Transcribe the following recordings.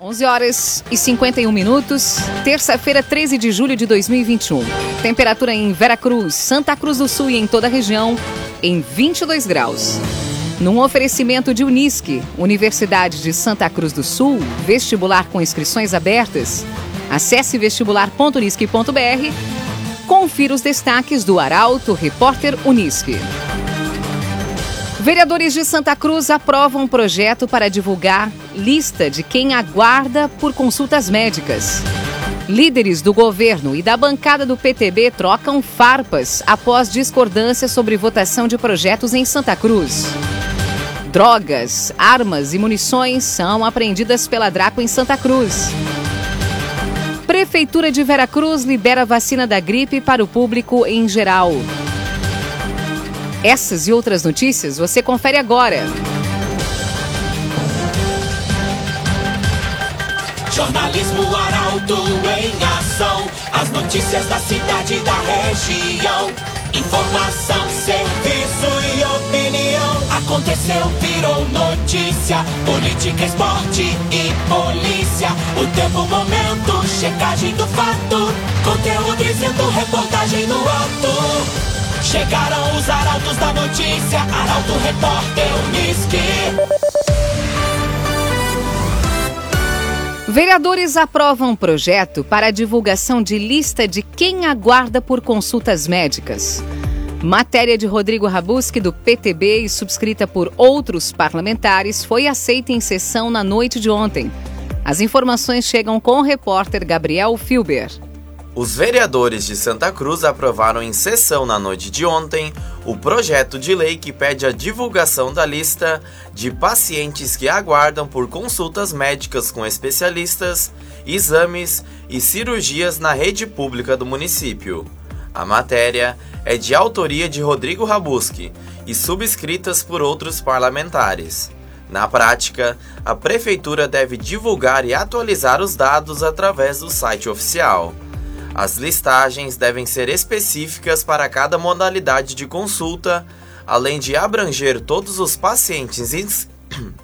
11 horas e 51 minutos, terça-feira, 13 de julho de 2021. Temperatura em Veracruz, Santa Cruz do Sul e em toda a região em 22 graus. Num oferecimento de Unisque, Universidade de Santa Cruz do Sul, vestibular com inscrições abertas. Acesse vestibular.unisque.br. Confira os destaques do Arauto Repórter Unisque. Vereadores de Santa Cruz aprovam um projeto para divulgar lista de quem aguarda por consultas médicas. Líderes do governo e da bancada do PTB trocam farpas após discordância sobre votação de projetos em Santa Cruz. Drogas, armas e munições são apreendidas pela Draco em Santa Cruz. Prefeitura de Veracruz libera vacina da gripe para o público em geral. Essas e outras notícias você confere agora. Jornalismo Arauto em ação. As notícias da cidade e da região. Informação, serviço e opinião. Aconteceu, virou notícia. Política, esporte e polícia. O tempo, momento, checagem do fato. Conteúdo dizendo, reportagem no ato. Chegaram os arautos da notícia, Arauto Repórter Unisque. Vereadores aprovam projeto para divulgação de lista de quem aguarda por consultas médicas. Matéria de Rodrigo Rabuski, do PTB, e subscrita por outros parlamentares, foi aceita em sessão na noite de ontem. As informações chegam com o repórter Gabriel Filber. Os vereadores de Santa Cruz aprovaram em sessão na noite de ontem o projeto de lei que pede a divulgação da lista de pacientes que aguardam por consultas médicas com especialistas, exames e cirurgias na rede pública do município. A matéria é de autoria de Rodrigo Rabuski e subscritas por outros parlamentares. Na prática, a prefeitura deve divulgar e atualizar os dados através do site oficial. As listagens devem ser específicas para cada modalidade de consulta, além de abranger todos os pacientes ins...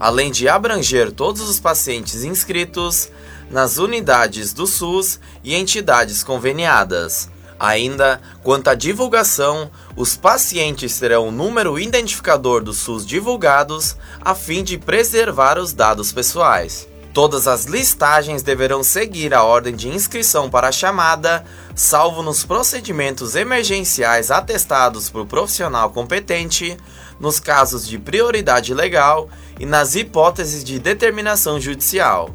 além de abranger todos os pacientes inscritos nas unidades do SUS e entidades conveniadas. Ainda, quanto à divulgação, os pacientes terão o número identificador do SUS divulgados a fim de preservar os dados pessoais. Todas as listagens deverão seguir a ordem de inscrição para a chamada, salvo nos procedimentos emergenciais atestados por profissional competente, nos casos de prioridade legal e nas hipóteses de determinação judicial.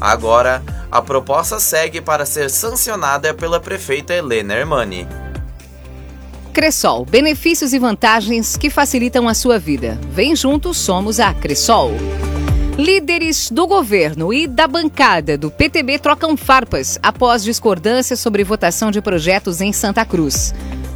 Agora, a proposta segue para ser sancionada pela prefeita Helena Hermani. Cressol, benefícios e vantagens que facilitam a sua vida. Vem juntos, somos a Cressol. Líderes do governo e da bancada do PTB trocam farpas após discordância sobre votação de projetos em Santa Cruz.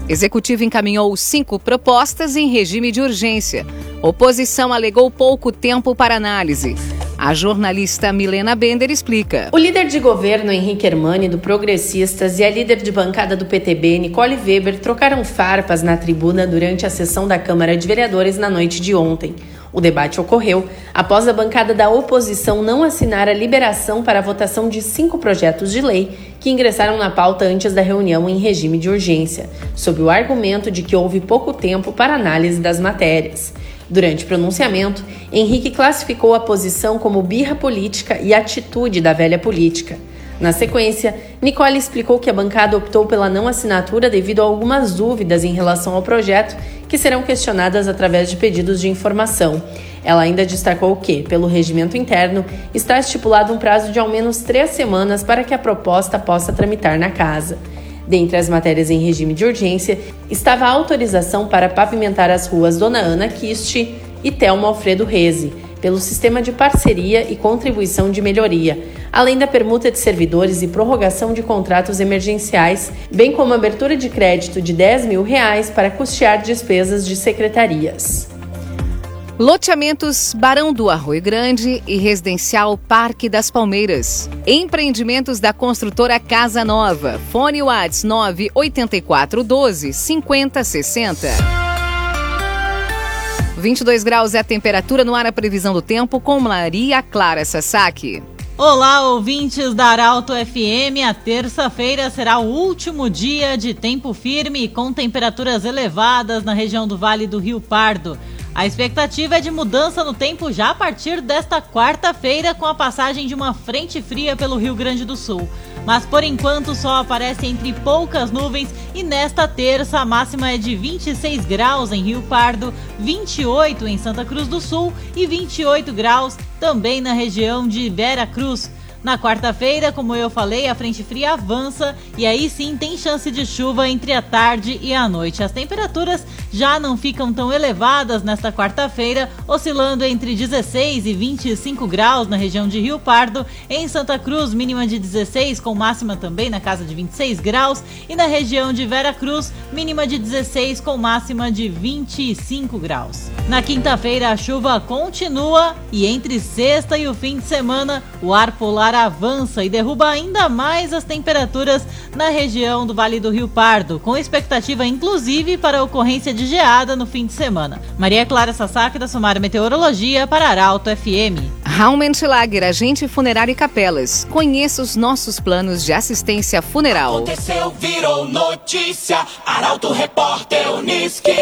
Executivo encaminhou cinco propostas em regime de urgência. Oposição alegou pouco tempo para análise. A jornalista Milena Bender explica. O líder de governo Henrique Hermani, do Progressistas, e a líder de bancada do PTB, Nicole Weber, trocaram farpas na tribuna durante a sessão da Câmara de Vereadores na noite de ontem. O debate ocorreu após a bancada da oposição não assinar a liberação para a votação de cinco projetos de lei que ingressaram na pauta antes da reunião em regime de urgência, sob o argumento de que houve pouco tempo para análise das matérias. Durante o pronunciamento, Henrique classificou a posição como birra política e atitude da velha política. Na sequência, Nicole explicou que a bancada optou pela não assinatura devido a algumas dúvidas em relação ao projeto que serão questionadas através de pedidos de informação. Ela ainda destacou que, pelo regimento interno, está estipulado um prazo de ao menos três semanas para que a proposta possa tramitar na casa. Dentre as matérias em regime de urgência, estava a autorização para pavimentar as ruas Dona Ana Kist e Telmo Alfredo Reze pelo sistema de parceria e contribuição de melhoria, além da permuta de servidores e prorrogação de contratos emergenciais, bem como abertura de crédito de 10 mil reais para custear despesas de secretarias. Loteamentos Barão do Arroio Grande e Residencial Parque das Palmeiras. Empreendimentos da construtora Casa Nova. Fone Whats 98412 5060. 22 graus é a temperatura no ar, a previsão do tempo com Maria Clara Sasaki. Olá, ouvintes da Arauto FM. A terça-feira será o último dia de tempo firme com temperaturas elevadas na região do Vale do Rio Pardo. A expectativa é de mudança no tempo já a partir desta quarta-feira, com a passagem de uma frente fria pelo Rio Grande do Sul. Mas por enquanto o sol aparece entre poucas nuvens e nesta terça a máxima é de 26 graus em Rio Pardo, 28 em Santa Cruz do Sul e 28 graus também na região de Vera Cruz. Na quarta-feira, como eu falei, a frente fria avança e aí sim tem chance de chuva entre a tarde e a noite. As temperaturas já não ficam tão elevadas nesta quarta-feira, oscilando entre 16 e 25 graus na região de Rio Pardo, em Santa Cruz, mínima de 16, com máxima também na casa de 26 graus, e na região de Vera Cruz, mínima de 16, com máxima de 25 graus. Na quinta-feira, a chuva continua e entre sexta e o fim de semana, o ar polar avança e derruba ainda mais as temperaturas na região do Vale do Rio Pardo, com expectativa inclusive para a ocorrência de geada no fim de semana. Maria Clara Sasaki da Sumar Meteorologia para Arauto FM. Raumentlager, agente funerário e capelas. Conheça os nossos planos de assistência funeral. Aconteceu, virou notícia. Arauto Repórter Uniski.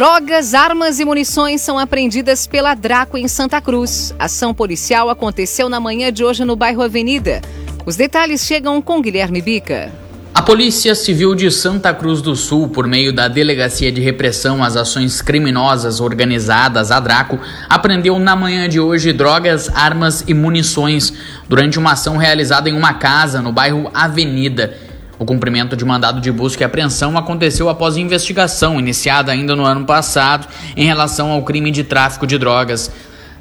Drogas, armas e munições são apreendidas pela Draco em Santa Cruz. Ação policial aconteceu na manhã de hoje no bairro Avenida. Os detalhes chegam com Guilherme Bica. A Polícia Civil de Santa Cruz do Sul, por meio da Delegacia de Repressão às Ações Criminosas Organizadas, a Draco, apreendeu na manhã de hoje drogas, armas e munições durante uma ação realizada em uma casa no bairro Avenida. O cumprimento de mandado de busca e apreensão aconteceu após investigação iniciada ainda no ano passado em relação ao crime de tráfico de drogas.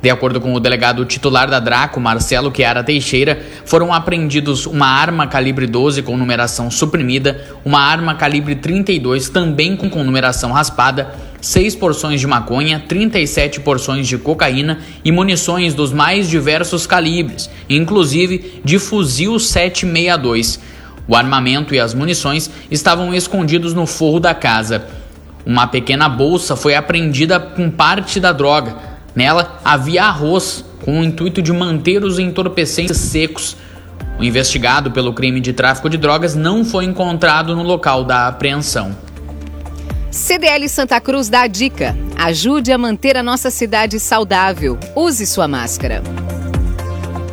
De acordo com o delegado titular da Draco, Marcelo Chiara Teixeira, foram apreendidos uma arma calibre 12 com numeração suprimida, uma arma calibre 32 também com numeração raspada, seis porções de maconha, 37 porções de cocaína e munições dos mais diversos calibres, inclusive de fuzil 762. O armamento e as munições estavam escondidos no forro da casa. Uma pequena bolsa foi apreendida com parte da droga. Nela havia arroz, com o intuito de manter os entorpecentes secos. O investigado pelo crime de tráfico de drogas não foi encontrado no local da apreensão. CDL Santa Cruz dá a dica: ajude a manter a nossa cidade saudável. Use sua máscara.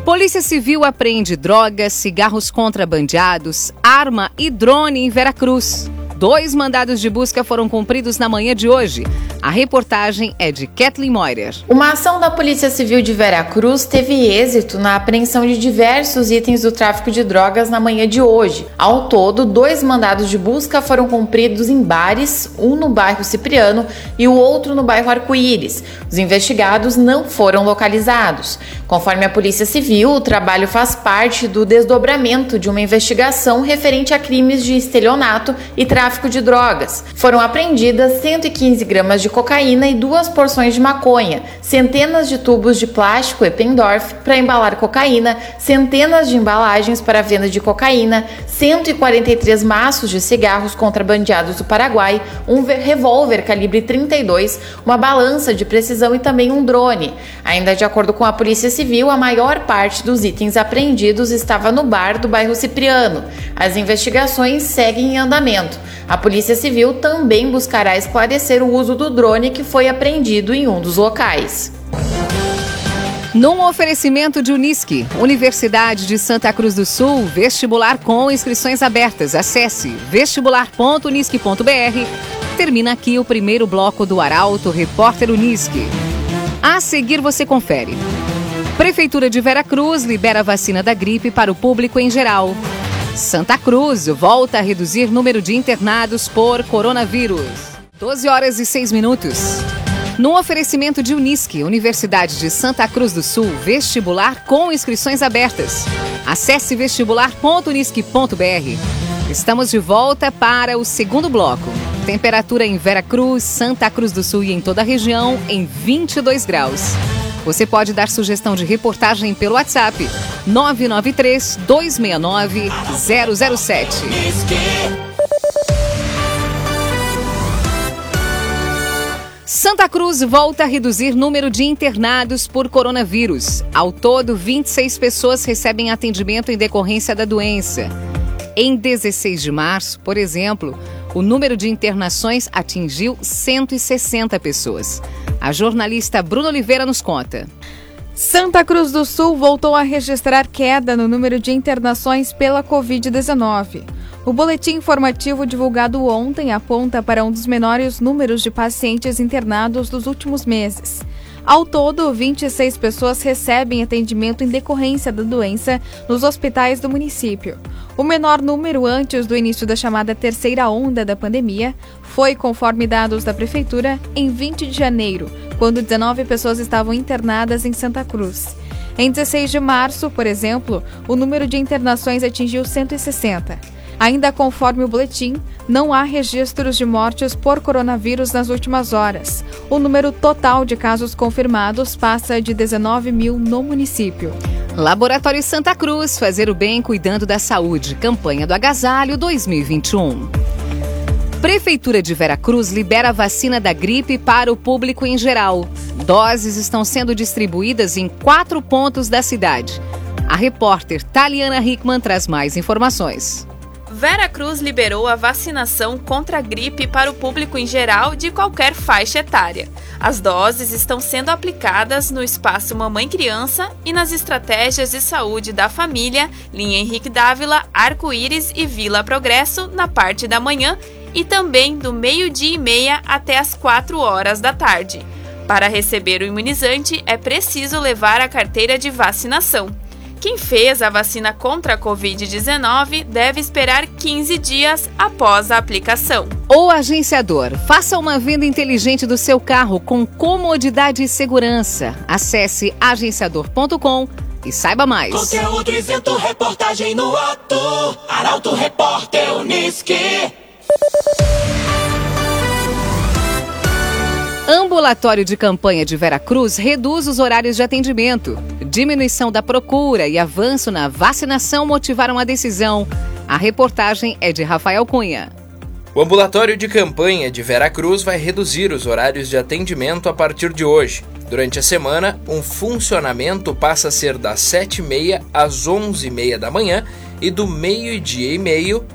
Polícia Civil apreende drogas, cigarros contrabandeados, arma e drone em Veracruz. Dois mandados de busca foram cumpridos na manhã de hoje. A reportagem é de Kathleen Moirer. Uma ação da Polícia Civil de Veracruz teve êxito na apreensão de diversos itens do tráfico de drogas na manhã de hoje. Ao todo, dois mandados de busca foram cumpridos em bares, um no bairro Cipriano e o outro no bairro Arco-Íris. Os investigados não foram localizados. Conforme a Polícia Civil, o trabalho faz parte do desdobramento de uma investigação referente a crimes de estelionato e tráfico de drogas. Foram apreendidas 115 gramas de cocaína e duas porções de maconha, centenas de tubos de plástico Eppendorf para embalar cocaína, centenas de embalagens para venda de cocaína, 143 maços de cigarros contrabandeados do Paraguai, um revólver calibre 32, uma balança de precisão e também um drone. Ainda de acordo com a Polícia Civil, a maior parte dos itens apreendidos estava no bar do bairro Cipriano. As investigações seguem em andamento. A Polícia Civil também buscará esclarecer o uso do drone que foi apreendido em um dos locais. Num oferecimento de Unisque, Universidade de Santa Cruz do Sul, vestibular com inscrições abertas. Acesse vestibular.unisque.br. Termina aqui o primeiro bloco do Arauto Repórter Unisque. A seguir você confere. Prefeitura de Veracruz libera vacina da gripe para o público em geral. Santa Cruz volta a reduzir número de internados por coronavírus. 12 horas e 6 minutos. No oferecimento de Unisque, Universidade de Santa Cruz do Sul, vestibular com inscrições abertas. Acesse vestibular.unisque.br. Estamos de volta para o segundo bloco. Temperatura em Veracruz, Santa Cruz do Sul e em toda a região em 22 graus. Você pode dar sugestão de reportagem pelo WhatsApp 993 269 007. Santa Cruz volta a reduzir número de internados por coronavírus. Ao todo, 26 pessoas recebem atendimento em decorrência da doença. Em 16 de março, por exemplo, o número de internações atingiu 160 pessoas. A jornalista Bruna Oliveira nos conta. Santa Cruz do Sul voltou a registrar queda no número de internações pela Covid-19. O boletim informativo divulgado ontem aponta para um dos menores números de pacientes internados dos últimos meses. Ao todo, 26 pessoas recebem atendimento em decorrência da doença nos hospitais do município. O menor número antes do início da chamada terceira onda da pandemia foi, conforme dados da Prefeitura, em 20 de janeiro, quando 19 pessoas estavam internadas em Santa Cruz. Em 16 de março, por exemplo, o número de internações atingiu 160. Ainda conforme o boletim, não há registros de mortes por coronavírus nas últimas horas. O número total de casos confirmados passa de 19 mil no município. Laboratório Santa Cruz, fazer o bem cuidando da saúde. Campanha do Agasalho 2021. Prefeitura de Veracruz libera a vacina da gripe para o público em geral. Doses estão sendo distribuídas em quatro pontos da cidade. A repórter Taliana Hickman traz mais informações. Veracruz liberou a vacinação contra a gripe para o público em geral de qualquer faixa etária. As doses estão sendo aplicadas no espaço Mamãe Criança e nas estratégias de saúde da família, linha Henrique Dávila, Arco-Íris e Vila Progresso, na parte da manhã e também do meio-dia e meia até as 4 horas da tarde. Para receber o imunizante, é preciso levar a carteira de vacinação. Quem fez a vacina contra a Covid-19 deve esperar 15 dias após a aplicação. O agenciador, faça uma venda inteligente do seu carro com comodidade e segurança. Acesse agenciador.com e saiba mais. Conteúdo isento, reportagem no ato. Arauto Repórter Uniski. Ambulatório de campanha de Veracruz reduz os horários de atendimento. Diminuição da procura e avanço na vacinação motivaram a decisão. A reportagem é de Rafael Cunha. O ambulatório de campanha de Veracruz vai reduzir os horários de atendimento a partir de hoje. Durante a semana, um funcionamento passa a ser das 7h30 às 11h30 da manhã e do meio-dia e meio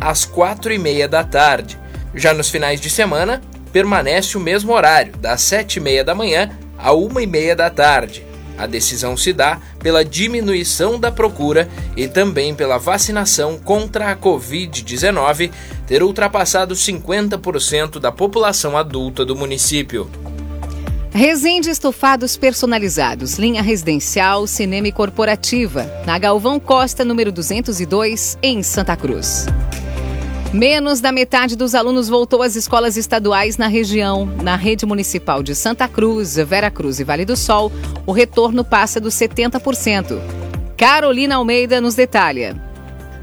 às 4h30 da tarde. Já nos finais de semana, permanece o mesmo horário, das 7h30 da manhã a 1h30 da tarde. A decisão se dá pela diminuição da procura e também pela vacinação contra a Covid-19 ter ultrapassado 50% da população adulta do município. Resende Estofados Personalizados, linha residencial, cinema e corporativa, na Galvão Costa, número 202, em Santa Cruz. Menos da metade dos alunos voltou às escolas estaduais na região. Na rede municipal de Santa Cruz, Vera Cruz e Vale do Sol, o retorno passa dos 70%. Carolina Almeida nos detalha.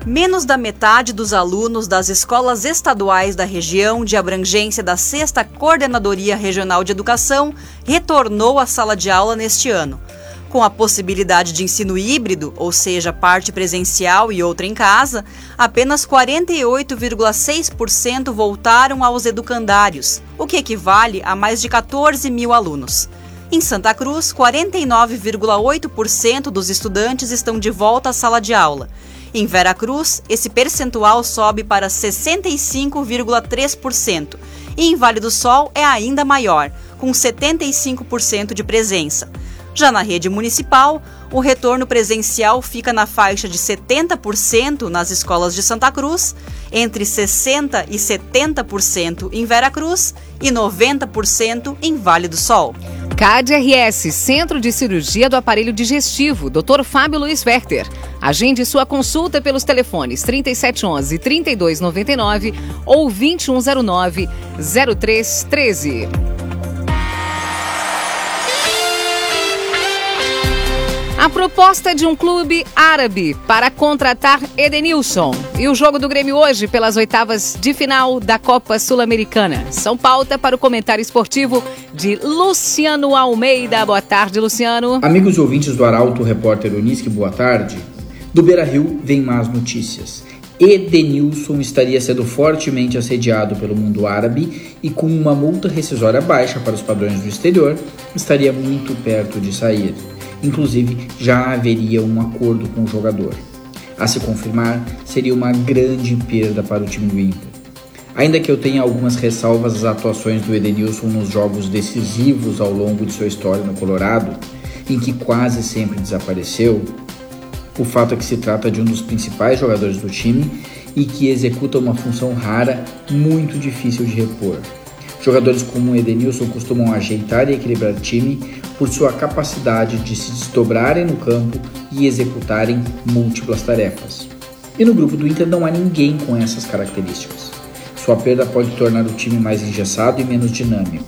Menos da metade dos alunos das escolas estaduais da região de abrangência da 6 Coordenadoria Regional de Educação retornou à sala de aula neste ano com a possibilidade de ensino híbrido, ou seja, parte presencial e outra em casa, apenas 48,6% voltaram aos educandários, o que equivale a mais de 14 mil alunos. Em Santa Cruz, 49,8% dos estudantes estão de volta à sala de aula. Em Veracruz, esse percentual sobe para 65,3%. E em Vale do Sol é ainda maior, com 75% de presença. Já na rede municipal, o retorno presencial fica na faixa de 70% nas escolas de Santa Cruz, entre 60% e 70% em Veracruz e 90% em Vale do Sol. CAD-RS, Centro de Cirurgia do Aparelho Digestivo, Dr. Fábio Luiz Werther. Agende sua consulta pelos telefones 3711 3299 ou 2109 proposta de um clube árabe para contratar Edenilson. E o jogo do Grêmio hoje pelas oitavas de final da Copa Sul-Americana. São pauta para o comentário esportivo de Luciano Almeida. Boa tarde, Luciano. Amigos ouvintes do Arauto, repórter Unisque, boa tarde. Do Beira Rio vem más notícias. Edenilson estaria sendo fortemente assediado pelo mundo árabe e, com uma multa rescisória baixa para os padrões do exterior, estaria muito perto de sair. Inclusive, já haveria um acordo com o jogador. A se confirmar, seria uma grande perda para o time do Inter. Ainda que eu tenha algumas ressalvas às atuações do Edenilson nos jogos decisivos ao longo de sua história no Colorado, em que quase sempre desapareceu, o fato é que se trata de um dos principais jogadores do time e que executa uma função rara, muito difícil de repor. Jogadores como o Edenilson costumam ajeitar e equilibrar o time por sua capacidade de se desdobrarem no campo e executarem múltiplas tarefas. E no grupo do Inter não há ninguém com essas características. Sua perda pode tornar o time mais engessado e menos dinâmico.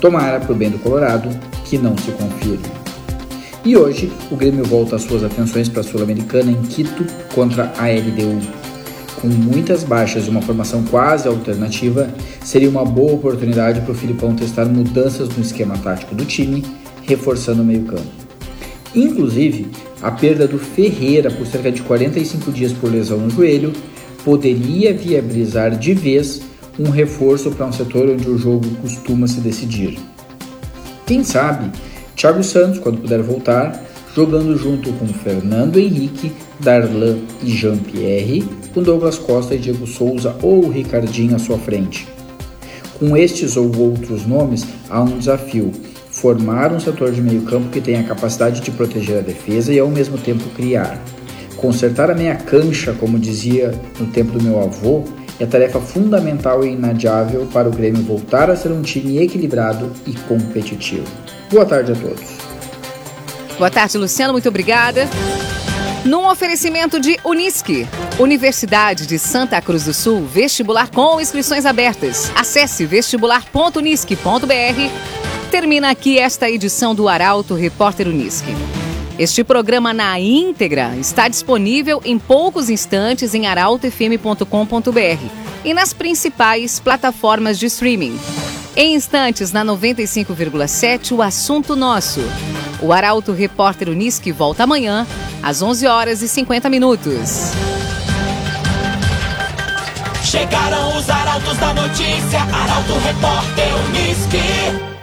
Tomara, por bem do Colorado, que não se confirme. E hoje, o Grêmio volta as suas atenções para a Sul-Americana em Quito contra a LDU. Com muitas baixas e uma formação quase alternativa, seria uma boa oportunidade para o Filipão testar mudanças no esquema tático do time, reforçando o meio-campo. Inclusive, a perda do Ferreira por cerca de 45 dias por lesão no joelho poderia viabilizar de vez um reforço para um setor onde o jogo costuma se decidir. Quem sabe, Thiago Santos, quando puder voltar, jogando junto com Fernando Henrique, Darlan e Jean-Pierre, com Douglas Costa e Diego Souza ou Ricardinho à sua frente. Com estes ou outros nomes, há um desafio: formar um setor de meio-campo que tenha a capacidade de proteger a defesa e ao mesmo tempo criar. Consertar a meia cancha, como dizia no tempo do meu avô, é tarefa fundamental e inadiável para o Grêmio voltar a ser um time equilibrado e competitivo. Boa tarde a todos. Boa tarde, Luciano. Muito obrigada. Num oferecimento de Unisque, Universidade de Santa Cruz do Sul, vestibular com inscrições abertas. Acesse vestibular.unisque.br. Termina aqui esta edição do Arauto Repórter Unisque. Este programa na íntegra está disponível em poucos instantes em arautofm.com.br e nas principais plataformas de streaming. Em instantes, na 95,7, o assunto nosso. O Arauto Repórter Unisque volta amanhã, às 11 horas e 50 minutos. Chegaram os arautos da notícia, Arauto Repórter Unisque.